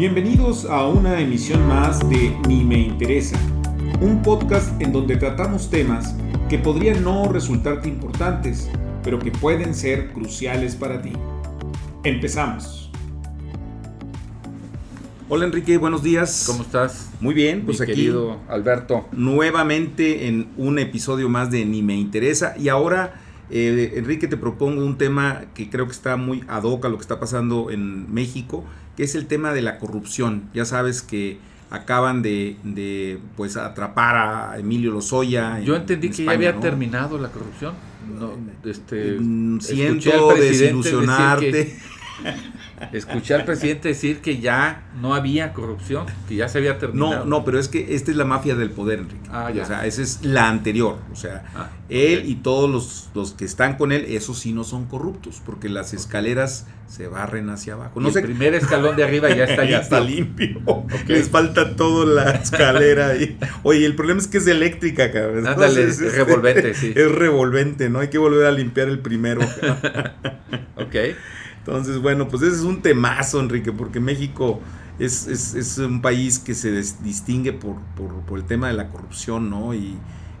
Bienvenidos a una emisión más de Ni me interesa, un podcast en donde tratamos temas que podrían no resultarte importantes, pero que pueden ser cruciales para ti. Empezamos. Hola Enrique, buenos días. ¿Cómo estás? Muy bien, pues Mi aquí querido Alberto. nuevamente en un episodio más de Ni me interesa y ahora eh, Enrique te propongo un tema que creo que está muy ad hoc a lo que está pasando en México, que es el tema de la corrupción. Ya sabes que acaban de, de, pues atrapar a Emilio Lozoya. en- Yo entendí en que España, ya había ¿no? terminado la corrupción. No, este, Mm, Siento desilusionarte. escuché al presidente decir que ya no había corrupción, que ya se había No, terminado. no, pero es que esta es la mafia del poder, Enrique. Ah, ya. O sea, esa es la anterior. O sea, Ah, él y todos los, los que están con él, esos sí no son corruptos, porque las escaleras se barren hacia abajo. Y No el primer escalón de arriba ya está ya limpio. está limpio. Les falta toda la escalera ahí. Oye, el problema es que es eléctrica, cabrón. Ándale, Entonces, es revolvente, sí. Es revolvente, ¿no? Hay que volver a limpiar el primero. Ok. Entonces, bueno, pues ese es un temazo, Enrique, porque México es, es- es un país que se distingue por, por- por el tema de la corrupción, ¿no? Y,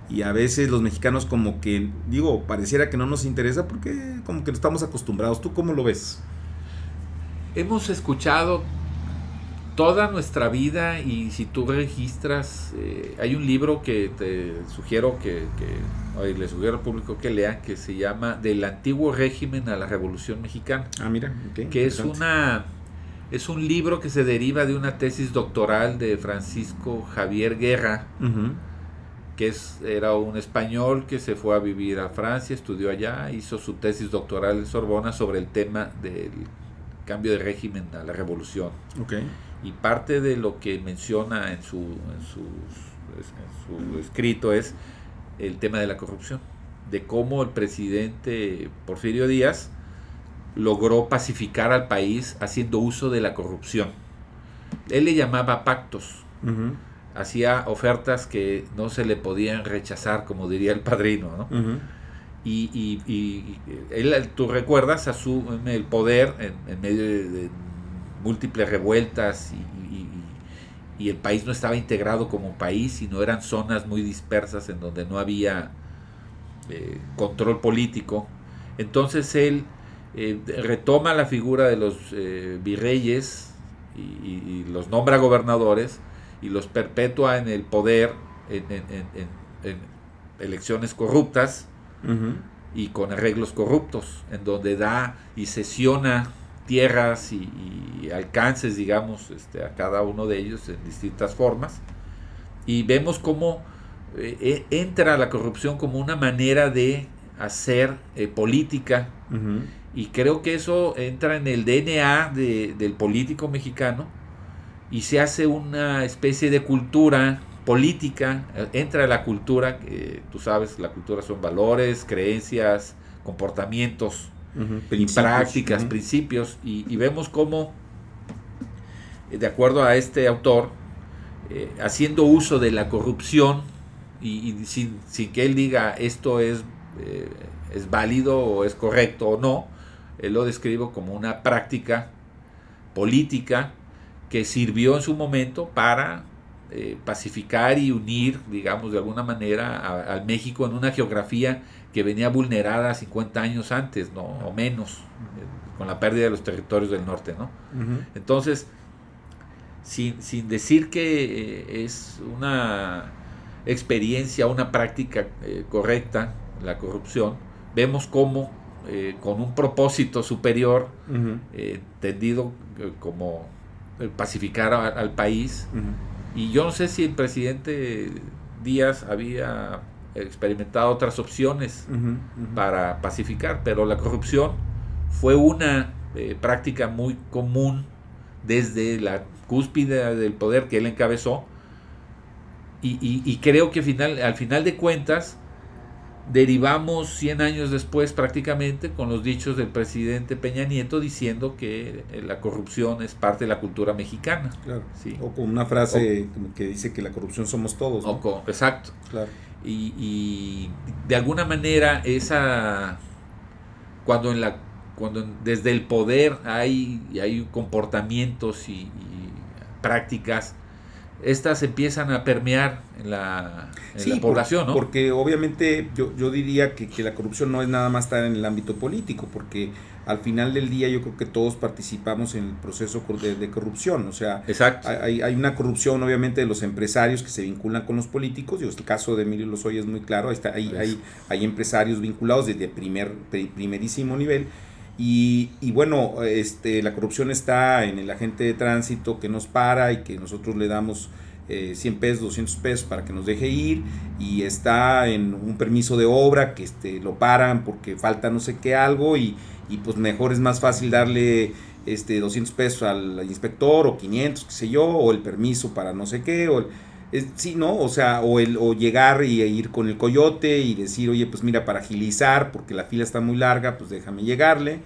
y a veces los mexicanos como que, digo, pareciera que no nos interesa porque como que no estamos acostumbrados. ¿Tú cómo lo ves? Hemos escuchado toda nuestra vida y si tú registras, eh, hay un libro que te sugiero que, que oye, le sugiero al público que lea, que se llama Del antiguo régimen a la Revolución Mexicana, Ah, mira, que es una es un libro que se deriva de una tesis doctoral de Francisco Javier Guerra, que es, era un español que se fue a vivir a Francia, estudió allá, hizo su tesis doctoral en Sorbona sobre el tema del cambio de régimen a la revolución. Ok. Y parte de lo que menciona en su, en sus- en su escrito es el tema de la corrupción, de cómo el presidente Porfirio Díaz logró pacificar al país haciendo uso de la corrupción. Él le llamaba pactos, hacía ofertas que no se le podían rechazar, como diría el padrino, ¿no? y, y- y él, tú recuerdas, asume el poder en, en medio de, de múltiples revueltas y, y- y- y el país no estaba integrado como país, sino eran zonas muy dispersas en donde no había eh, control político. Entonces él eh, retoma la figura de los eh, virreyes y, y- y los nombra gobernadores y los perpetúa en el poder en- en- en- elecciones corruptas y con arreglos corruptos, en donde da y cesiona tierras y, y alcances, digamos, este, a cada uno de ellos en distintas formas. Y vemos cómo eh, eh, entra la corrupción como una manera de hacer eh, política, y creo que eso entra en el DNA de- del político mexicano y se hace una especie de cultura política, eh, entra la cultura, que tú sabes, la cultura son valores, creencias, comportamientos, Principios. prácticas, principios, y, y vemos cómo, eh, de acuerdo a este autor, eh, haciendo uso de la corrupción y, y sin, sin que él diga esto es, eh, es válido o es correcto o no, él lo describe como una práctica política que sirvió en su momento para eh, pacificar y unir, digamos, de alguna manera a- al México en una geografía que venía vulnerada 50 años antes, ¿no? O menos, eh, con la pérdida de los territorios del norte, ¿no? Entonces, sin, sin decir que eh, es una experiencia, una práctica eh, correcta, la corrupción, vemos cómo eh, con un propósito superior, Ujú. eh, entendido eh, como pacificar a- al país. Y yo no sé si el presidente Díaz había experimentado otras opciones para pacificar, pero la corrupción fue una eh, práctica muy común desde la cúspide del poder que él encabezó. Y, y- y creo que final, al final de cuentas derivamos 100 años después prácticamente con los dichos del presidente Peña Nieto diciendo que eh, la corrupción es parte de la cultura mexicana. Claro. Sí. O con una frase que dice que la corrupción somos todos. ¿no? O con- exacto. Claro. y, y de alguna manera esa cuando en la cuando desde el poder hay hay comportamientos y, y prácticas, estas empiezan a permear en la, población, ¿no? Porque obviamente yo, yo diría que, que, la corrupción no es nada más estar en el ámbito político, porque al final del día yo creo que todos participamos en el proceso de, corrupción, o sea, Hay, hay, una corrupción obviamente de los empresarios que se vinculan con los políticos, y el caso de Emilio Lozoya es muy claro, está, hay, hay, hay empresarios vinculados desde primer, primerísimo nivel, y, y, bueno, este, la corrupción está en el agente de tránsito que nos para y que nosotros le damos 100 eh, pesos, 200 pesos para que nos deje ir y está en un permiso de obra que este, lo paran porque falta no sé qué algo y, y pues mejor es más fácil darle este 200 pesos al inspector o 500, qué sé yo, o el permiso para no sé qué, o sí, ¿no? O sea, o, el, o llegar y ir con el coyote y decir, oye, pues mira, para agilizar, porque la fila está muy larga, pues déjame llegarle.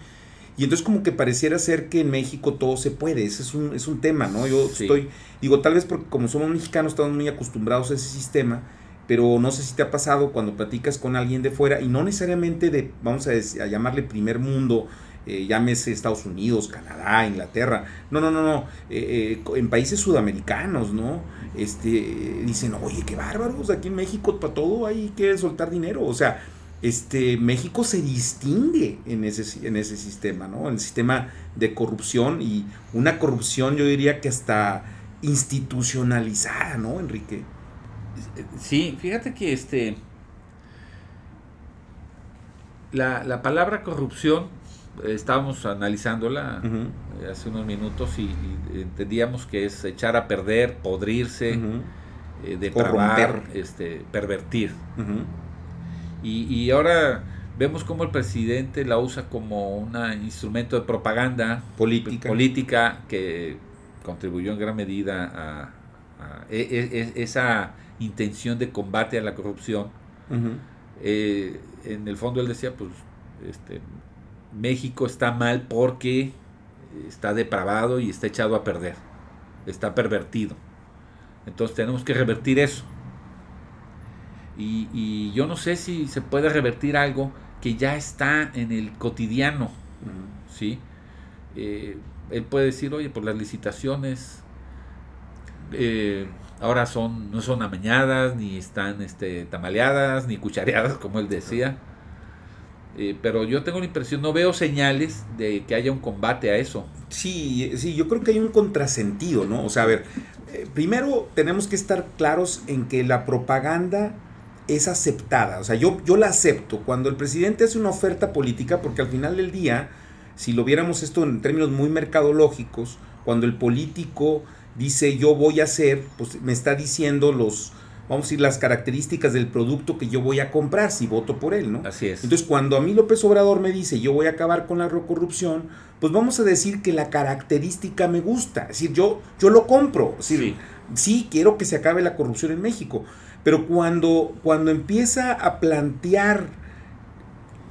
Y entonces como que pareciera ser que en México todo se puede, ese es un, es un tema, ¿no? Yo estoy, digo, tal vez porque como somos mexicanos estamos muy acostumbrados a ese sistema, pero no sé si te ha pasado cuando platicas con alguien de fuera y no necesariamente de, vamos a, llamarle primer mundo, eh, llámese Estados Unidos, Canadá, Inglaterra, no, no, no, no, eh, eh, en países sudamericanos, ¿no? Este, dicen, oye, qué bárbaros, aquí en México para todo hay que soltar dinero, o sea, este, México se distingue en ese, en ese sistema, ¿no? En el sistema de corrupción y una corrupción yo diría que hasta institucionalizada, ¿no, Enrique? Sí, fíjate que este. La, palabra corrupción, estábamos analizándola hace unos minutos y, entendíamos que es echar a perder, podrirse, eh, depravar, este, pervertir. y, ahora vemos cómo el presidente la usa como un instrumento de propaganda política, política que contribuyó en gran medida a, e, e, e, esa intención de combate a la corrupción. Eh, en el fondo él decía, pues, este, México está mal porque está depravado y está echado a perder, está pervertido. Entonces tenemos que revertir eso. Y, yo no sé si se puede revertir algo que ya está en el cotidiano, ¿sí? Eh, él puede decir, oye, por las licitaciones, eh, ahora son no son amañadas ni están este tamaleadas ni cuchareadas como él decía eh, pero yo tengo la impresión no veo señales de que haya un combate a eso. Sí sí yo creo que hay un contrasentido no o sea a ver eh, primero tenemos que estar claros en que la propaganda es aceptada. O sea yo yo la acepto. Cuando el presidente hace una oferta política porque al final del día si lo viéramos esto en términos muy mercadológicos cuando el político dice yo voy a hacer, pues me está diciendo los, vamos a decir, las características del producto que yo voy a comprar si voto por él, ¿no? Así es. Entonces, cuando a mí López Obrador me dice yo voy a acabar con la corrupción, pues vamos a decir que la característica me gusta, es decir, yo, yo lo compro, es decir, sí. quiero que se acabe la corrupción en México, pero cuando, cuando empieza a plantear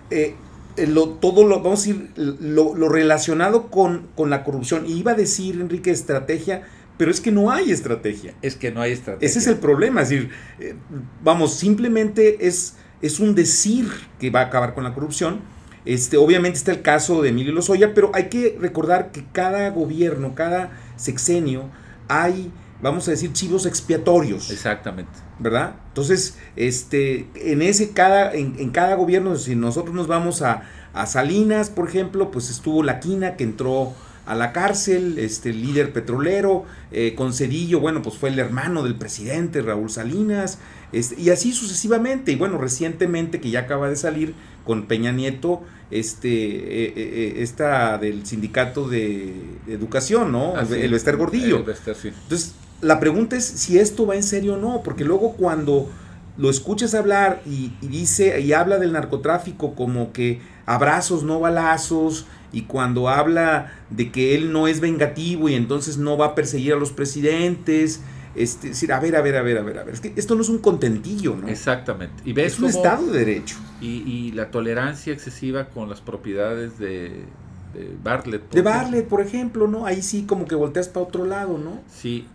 eh, lo, todo lo, vamos a decir, lo, lo relacionado con, con la corrupción, y iba a decir, Enrique, estrategia, pero es que no hay estrategia. Es que no hay estrategia. Ese es el problema. Es decir, eh, vamos, simplemente es, es un decir que va a acabar con la corrupción. Este, obviamente está el caso de Emilio Lozoya, pero hay que recordar que cada gobierno, cada sexenio, hay, vamos a decir, chivos expiatorios. Exactamente. ¿Verdad? Entonces, este, en ese cada, en, en cada gobierno, si nosotros nos vamos a, a Salinas, por ejemplo, pues estuvo la quina que entró a la cárcel, este líder petrolero, eh, con Cedillo, bueno, pues fue el hermano del presidente Raúl Salinas, este, y así sucesivamente, y bueno, recientemente que ya acaba de salir con Peña Nieto, este, eh, eh, esta del sindicato de, educación, ¿no? Ah, el Bester Gordillo. Entonces, la pregunta es si esto va en serio o no, porque luego cuando lo escuchas hablar y, y dice y habla del narcotráfico como que abrazos, no balazos, y cuando habla de que él no es vengativo y entonces no va a perseguir a los presidentes, este, decir, a ver, a ver, a ver, a ver, a ver, es que esto no es un contentillo, ¿no? Exactamente. Y ves es un Estado de Derecho. Y, la tolerancia excesiva con las propiedades de, de Bartlett. de Bartlett, por ejemplo, ¿no? Ahí sí como que volteas para otro lado, ¿no? Sí.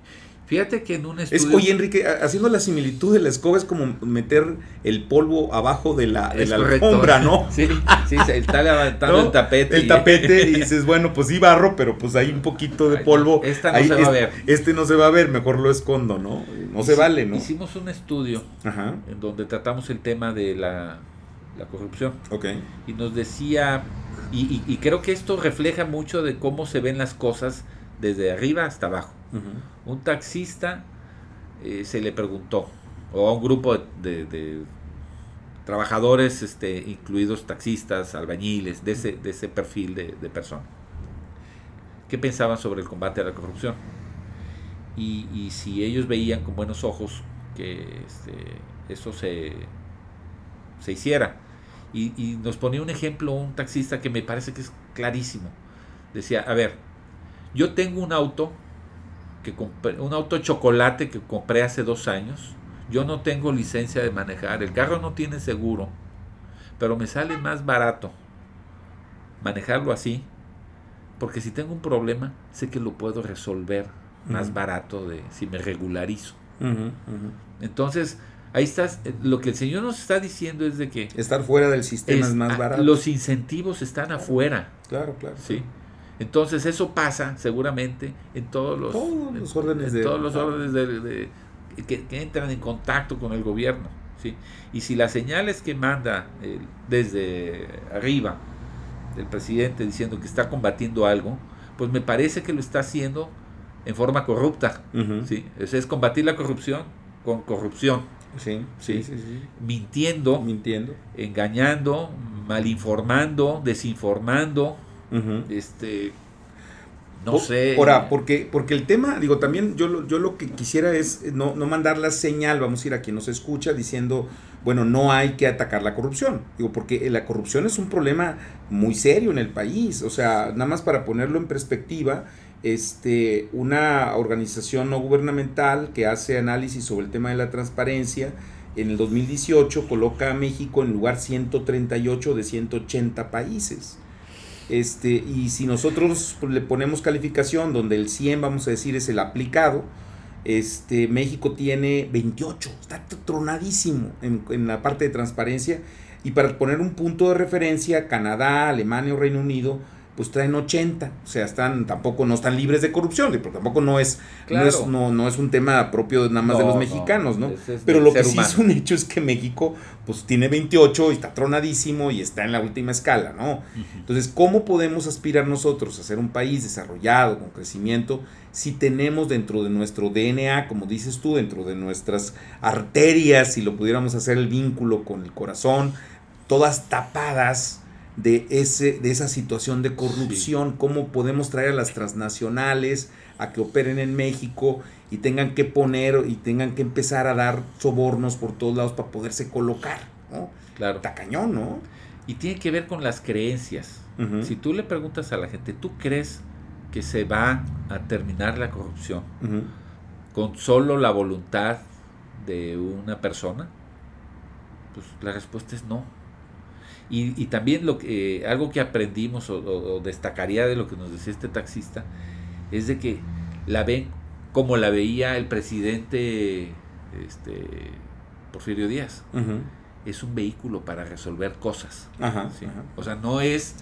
Fíjate que en un Es, estudio... oye, Enrique, haciendo la similitud de la escoba es como meter el polvo abajo de la, de Es la alfombra, ¿no? Sí, sí, está levantando ¿No? el tapete. El y- tapete y dices, bueno, pues sí barro, pero pues hay un poquito de polvo. esta no Ahí se va a es- ver. Este no se va a ver, mejor lo escondo, ¿no? No se vale, ¿no? Hicimos un estudio Ajá, en donde tratamos el tema de la, la corrupción ok. y nos decía, y, y- y creo que esto refleja mucho de cómo se ven las cosas desde arriba hasta abajo. Un taxista eh, se le preguntó, o a un grupo de, de- de trabajadores, este, incluidos taxistas, albañiles, de ese, de ese perfil de, de persona, qué pensaban sobre el combate a la corrupción. Y, y si ellos veían con buenos ojos que este, eso se, se hiciera. Y, y nos ponía un ejemplo un taxista que me parece que es clarísimo. Decía, a ver, yo tengo un auto que compré, un auto chocolate que compré hace dos años. Yo no tengo licencia de manejar, el carro no tiene seguro, pero me sale más barato manejarlo así, porque si tengo un problema, sé que lo puedo resolver más barato de si me regularizo. Entonces, ahí estás, eh, lo que el Señor nos está diciendo es de que Estar fuera del sistema es, es- más barato. los incentivos están afuera, Claro, claro. ¿sí? Entonces eso pasa seguramente en todos los, Todos los en- órdenes en de- todos los órdenes de- de- que, que entran en contacto con el gobierno, ¿sí? Y si las señales que manda el- desde arriba el presidente diciendo que está combatiendo algo, pues me parece que lo está haciendo en forma corrupta. ¿sí? Es, es combatir la corrupción con corrupción, Sí, sí, sí, sí. mintiendo, Mintiendo. engañando, malinformando, desinformando, Este no sé Ahora, porque, porque el tema, digo, también yo, lo- yo lo que quisiera es no, no mandar la señal, vamos a ir a quien nos escucha diciendo, bueno, no hay que atacar la corrupción. Digo, porque eh, la corrupción es un problema muy serio en el país. O sea, nada más para ponerlo en perspectiva, este, una organización no gubernamental que hace análisis sobre el tema de la transparencia, en el 2018 coloca a México en lugar 138 de 180 países. Este, y si nosotros le ponemos calificación donde el 100 vamos a decir es el aplicado, este, México tiene 28, está tronadísimo en, en la parte de transparencia. Y para poner un punto de referencia, Canadá, Alemania o Reino Unido, pues traen 80, o sea, están, tampoco no están libres de corrupción, porque tampoco no es, Claro. no es, no, no es un tema propio nada más de los no, mexicanos, ¿no? es Pero lo que sí es un hecho es que México pues tiene 28 y está tronadísimo y está en la última escala, ¿no? Entonces, ¿cómo podemos aspirar nosotros a ser un país desarrollado, con crecimiento, si tenemos dentro de nuestro DNA, como dices tú, dentro de nuestras arterias, si lo pudiéramos hacer el vínculo con el corazón, todas tapadas de, ese, de esa situación de corrupción? ¿Cómo podemos traer a las transnacionales a que operen en México y tengan que poner y tengan que empezar a dar sobornos por todos lados para poderse colocar? ¿no? claro Está cañón, ¿no? y tiene que ver con las creencias si tú le preguntas a la gente tú crees que se va a terminar la corrupción con solo la voluntad de una persona pues la respuesta es no y, y también lo que, eh, algo que aprendimos o, o- o destacaría de lo que nos decía este taxista es de que la ven como la veía el presidente este, Porfirio Díaz. Es un vehículo para resolver cosas. Ajá, ¿sí? ajá. O sea, no es,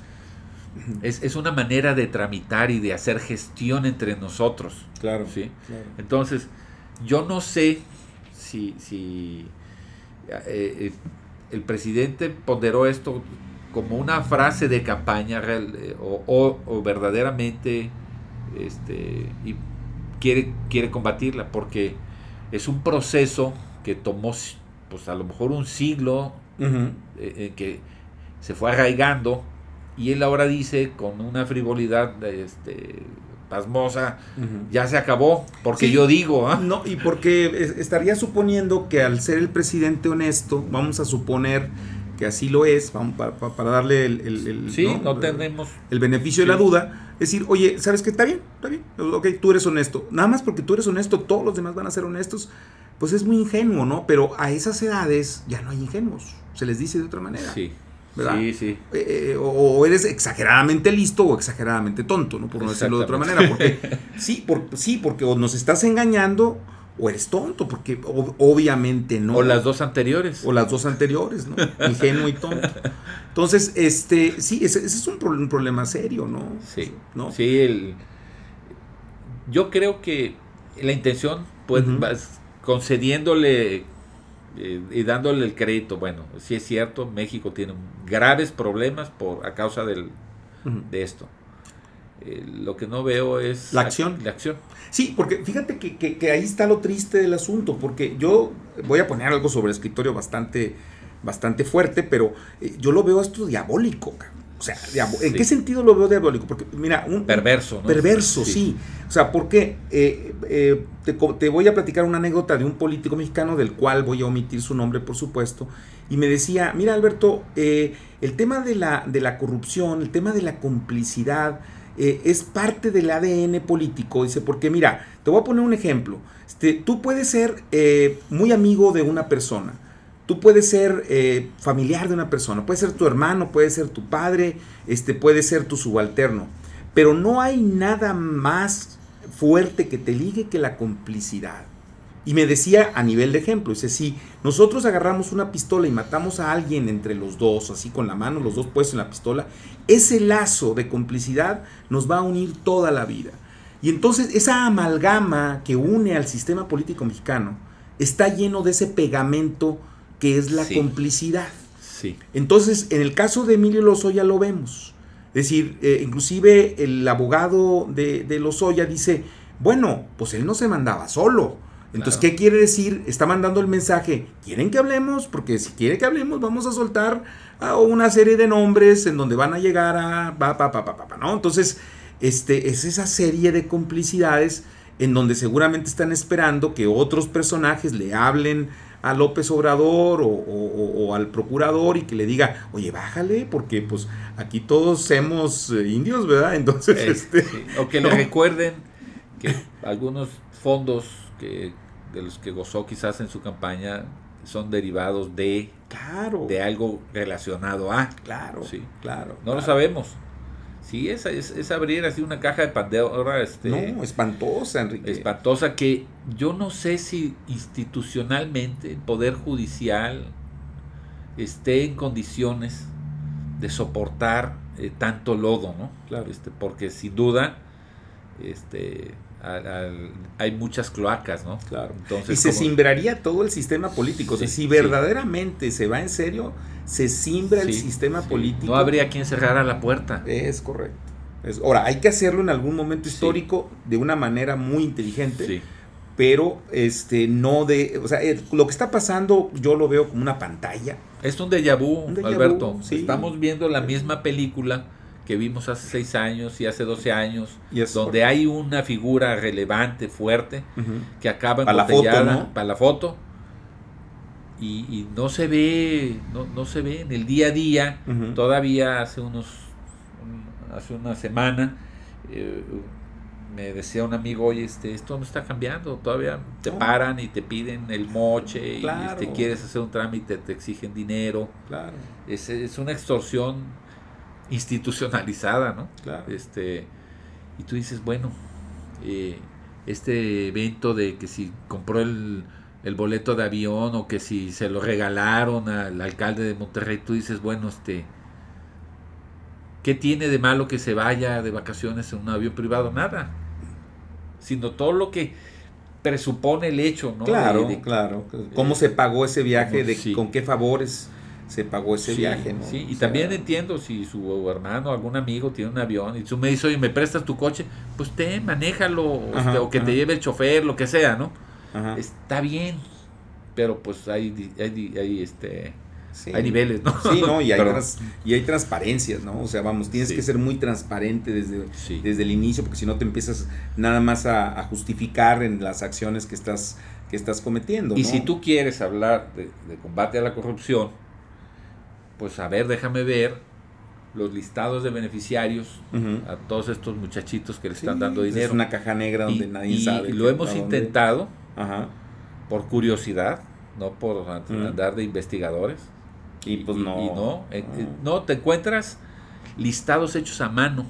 es, es una manera de tramitar y de hacer gestión entre nosotros. Claro. ¿sí? claro. Entonces, yo no sé si, si eh, eh, el presidente ponderó esto como una frase de campaña real, eh, o, o- o verdaderamente este, y quiere, quiere combatirla, porque es un proceso que tomó pues a lo mejor un siglo eh, que se fue arraigando y él ahora dice con una frivolidad este, pasmosa, ya se acabó, porque Sí. yo digo, ¿ah? No, y porque es- estaría suponiendo que al ser el presidente honesto, vamos a suponer que así lo es, vamos, para, para- darle el, el- el- sí, ¿no? no, tenemos... el beneficio de la duda, es decir, oye, ¿sabes qué? Está bien, está bien, ok, tú eres honesto. Nada más porque tú eres honesto, todos los demás van a ser honestos, pues es muy ingenuo, ¿no? Pero a esas edades ya no hay ingenuos, se les dice de otra manera. Sí, ¿verdad? Sí, sí. Eh, eh, o eres exageradamente listo o exageradamente tonto, ¿no? Por no decirlo de otra manera. Porque, sí, por, sí, porque o nos estás engañando o eres tonto, porque ob- obviamente no. O las dos anteriores. O las dos anteriores, ¿no? Ingenuo y tonto. Entonces, este, sí, ese, ese es un, pro- un problema serio, ¿no? Sí, ¿No? sí, el, yo creo que la intención, pues, vas concediéndole eh, y dándole el crédito, bueno, sí es cierto, México tiene graves problemas por a causa del, de esto. Eh, lo que no veo es La acción. La acción. Sí, porque fíjate que, que- que ahí está lo triste del asunto, porque yo voy a poner algo sobre el escritorio bastante, bastante fuerte, pero eh, yo lo veo esto diabólico. cabrón. O sea, ¿en Sí. qué sentido lo veo diabólico? Porque, mira, un, Perverso, ¿no? Perverso, sí. O sea, porque eh, eh, te voy a platicar una anécdota de un político mexicano del cual voy a omitir su nombre, por supuesto, y me decía, mira Alberto, eh, el tema de la, de la corrupción, el tema de la complicidad, eh, es parte del ADN político, dice, porque mira, te voy a poner un ejemplo, este, tú puedes ser eh, muy amigo de una persona, Tú puedes ser eh, familiar de una persona, puede ser tu hermano, puede ser tu padre, este, puede ser tu subalterno, pero no hay nada más fuerte que te ligue que la complicidad. Y me decía a nivel de ejemplo, dice, si nosotros agarramos una pistola y matamos a alguien entre los dos, así con la mano, los dos puestos en la pistola, ese lazo de complicidad nos va a unir toda la vida. Y entonces esa amalgama que une al sistema político mexicano está lleno de ese pegamento que es la Sí. complicidad. Sí. Entonces, en el caso de Emilio Lozoya lo vemos. Es decir, eh, inclusive el abogado de, de Lozoya dice, bueno, pues él no se mandaba solo. Entonces, Claro. ¿qué quiere decir? Está mandando el mensaje, ¿quieren que hablemos? Porque si quiere que hablemos, vamos a soltar a una serie de nombres en donde van a llegar a... Pa, pa, pa, pa, pa, pa, ¿no? Entonces, este, es esa serie de complicidades en donde seguramente están esperando que otros personajes le hablen a López Obrador o, o- o- o al procurador y que le diga, oye, bájale, porque pues aquí todos somos eh, indios, ¿verdad? Entonces, este... sí. O que le recuerden que algunos fondos que de los que gozó quizás en su campaña son derivados de, Claro, de algo relacionado a. claro, Sí. claro. No lo sabemos. Sí, es, es, es abrir así una caja de Pandora este, No, espantosa, Enrique. espantosa que yo no sé si institucionalmente el Poder Judicial esté en condiciones de soportar eh, tanto lodo, ¿no? Claro. Este, porque sin duda este, al- al- hay muchas cloacas, ¿no? Claro. Entonces, y se como- simbraría todo el sistema político. O sea, Sí, si sí. verdaderamente se va en serio, se simbra el sistema político. No habría quien cerrara la puerta. Es correcto. Es- ahora, hay que hacerlo en algún momento histórico de una manera muy inteligente, Sí. pero este no de, o sea, lo que está pasando yo lo veo como una pantalla. Es un déjà vu, Un déjà Alberto. vu, sí. Estamos viendo la misma película que vimos hace seis años y hace 12 años, Y es donde hay una figura relevante, fuerte, que acaba Para la foto, para la foto y, y no se ve, no, no se ve en el día a día. Todavía hace unos, un- hace una semana eh, me decía un amigo, oye, este, esto no está cambiando, todavía te No. paran y te piden el moche Claro. y este, quieres hacer un trámite, te exigen dinero. Claro, Es, es una extorsión institucionalizada, ¿no? claro. Este, y tú dices, bueno, eh, este evento de que si compró el, el boleto de avión o que si se lo regalaron al alcalde de Monterrey, tú dices, bueno, este, ¿qué tiene de malo que se vaya de vacaciones en un avión privado? Nada, sino todo lo que presupone el hecho, ¿no? Claro, De- de- claro. ¿Cómo se pagó ese viaje? De, sí. ¿Con qué favores se pagó ese Sí, viaje? ¿no? sí, y O sea, también entiendo si su hermano o algún amigo tiene un avión y tú me dices, oye, ¿me prestas tu coche? Pues te, manéjalo, o, este, o que ajá. te lleve el chofer, lo que sea, ¿no? ajá, Está bien, pero pues hay, hay, hay, este, sí. hay niveles, ¿no? Sí, no, y hay, trans- y hay transparencias, ¿no? O sea, vamos, tienes Sí. que ser muy transparente desde, Sí. desde el inicio, porque si no te empiezas nada más a, a justificar en las acciones que estás, que estás cometiendo. Y ¿no? si tú quieres hablar de, de combate a la corrupción, pues a ver, déjame ver los listados de beneficiarios a todos estos muchachitos que le Sí, están dando Es dinero. una caja negra donde y, nadie y sabe. lo qué- hemos intentado Ajá. por curiosidad, no por and- andar de investigadores. Y pues no. y no, eh, eh, no, te encuentras listados hechos a mano.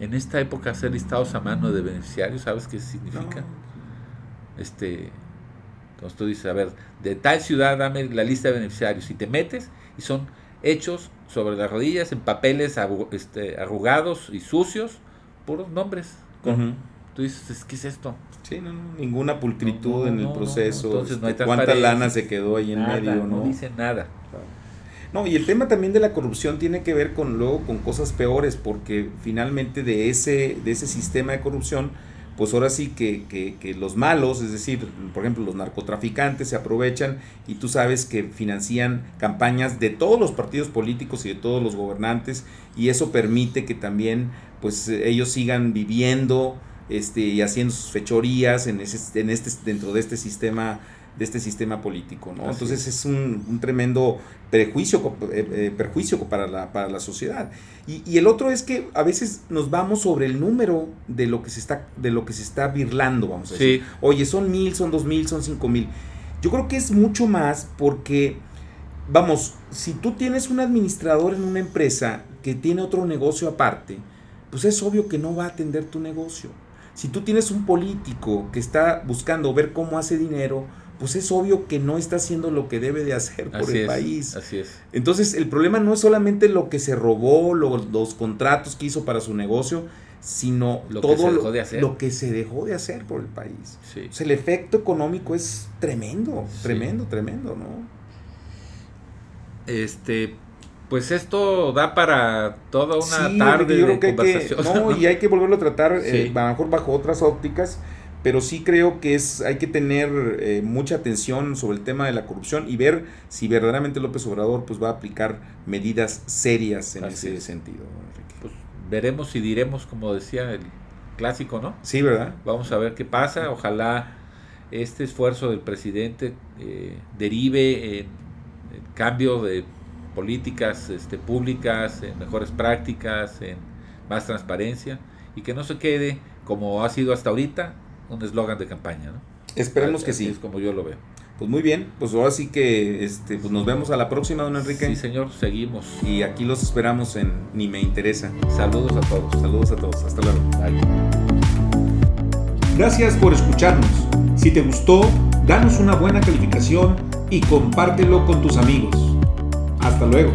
En esta época hacer listados a mano de beneficiarios, ¿sabes qué significa? Este, entonces tú dices, a ver, de tal ciudad dame la lista de beneficiarios y te metes y son hechos sobre las rodillas en papeles este, arrugados y sucios, puros nombres. con- Ujú. Tú dices, ¿qué es esto? Sí, no, no, ninguna pulcritud No, en el proceso. entonces este, cuánta lana se quedó ahí en Nada, medio, ¿no? no dice nada. No, y el tema también de la corrupción tiene que ver con luego con cosas peores, porque finalmente de ese, de ese sistema de corrupción, pues ahora sí que, que, que los malos, es decir, por ejemplo, los narcotraficantes se aprovechan y tú sabes que financian campañas de todos los partidos políticos y de todos los gobernantes, y eso permite que también pues ellos sigan viviendo este, y haciendo sus fechorías en ese, en este, dentro de este sistema de este sistema político, ¿no? Así Entonces es un, un tremendo prejuicio, eh, eh, perjuicio para la, para la sociedad. Y, y el otro es que a veces nos vamos sobre el número de lo que se está, de lo que se está birlando, vamos a decir. Sí. Oye, son mil, son dos mil, son cinco mil. Yo creo que es mucho más porque, vamos, si tú tienes un administrador en una empresa que tiene otro negocio aparte, pues es obvio que no va a atender tu negocio. Si tú tienes un político que está buscando ver cómo hace dinero, pues es obvio que no está haciendo lo que debe de hacer por Así el es, país. así es. Entonces, el problema no es solamente lo que se robó, lo- los contratos que hizo para su negocio, sino Lo que todo se dejó lo, de hacer. lo que se dejó de hacer por el país. Sí. O sea, el efecto económico es tremendo, Sí. tremendo, tremendo, ¿no? Este, pues esto da para toda una Sí, tarde yo de creo que hay que, conversación. no, y hay que volverlo a tratar, eh, a lo mejor bajo otras ópticas, pero sí creo que es, hay que tener eh, mucha atención sobre el tema de la corrupción y ver si verdaderamente López Obrador pues va a aplicar medidas serias en Así ese es. sentido. Pues veremos y diremos, como decía el clásico, ¿no? Sí, ¿verdad? Vamos a ver qué pasa. Ojalá este esfuerzo del presidente eh, derive en, en cambio de políticas este, públicas, en mejores prácticas, en más transparencia y que no se quede como ha sido hasta ahorita un eslogan de campaña. ¿no? Esperemos que sí. Es como yo lo veo. Pues muy bien, pues ahora sí que este, pues nos vemos a la próxima, don Enrique. Sí, señor, seguimos. Y aquí los esperamos en Ni Me Interesa. Saludos a todos. Saludos a todos, hasta luego. Bye. Gracias por escucharnos. Si te gustó, danos una buena calificación y compártelo con tus amigos. Hasta luego.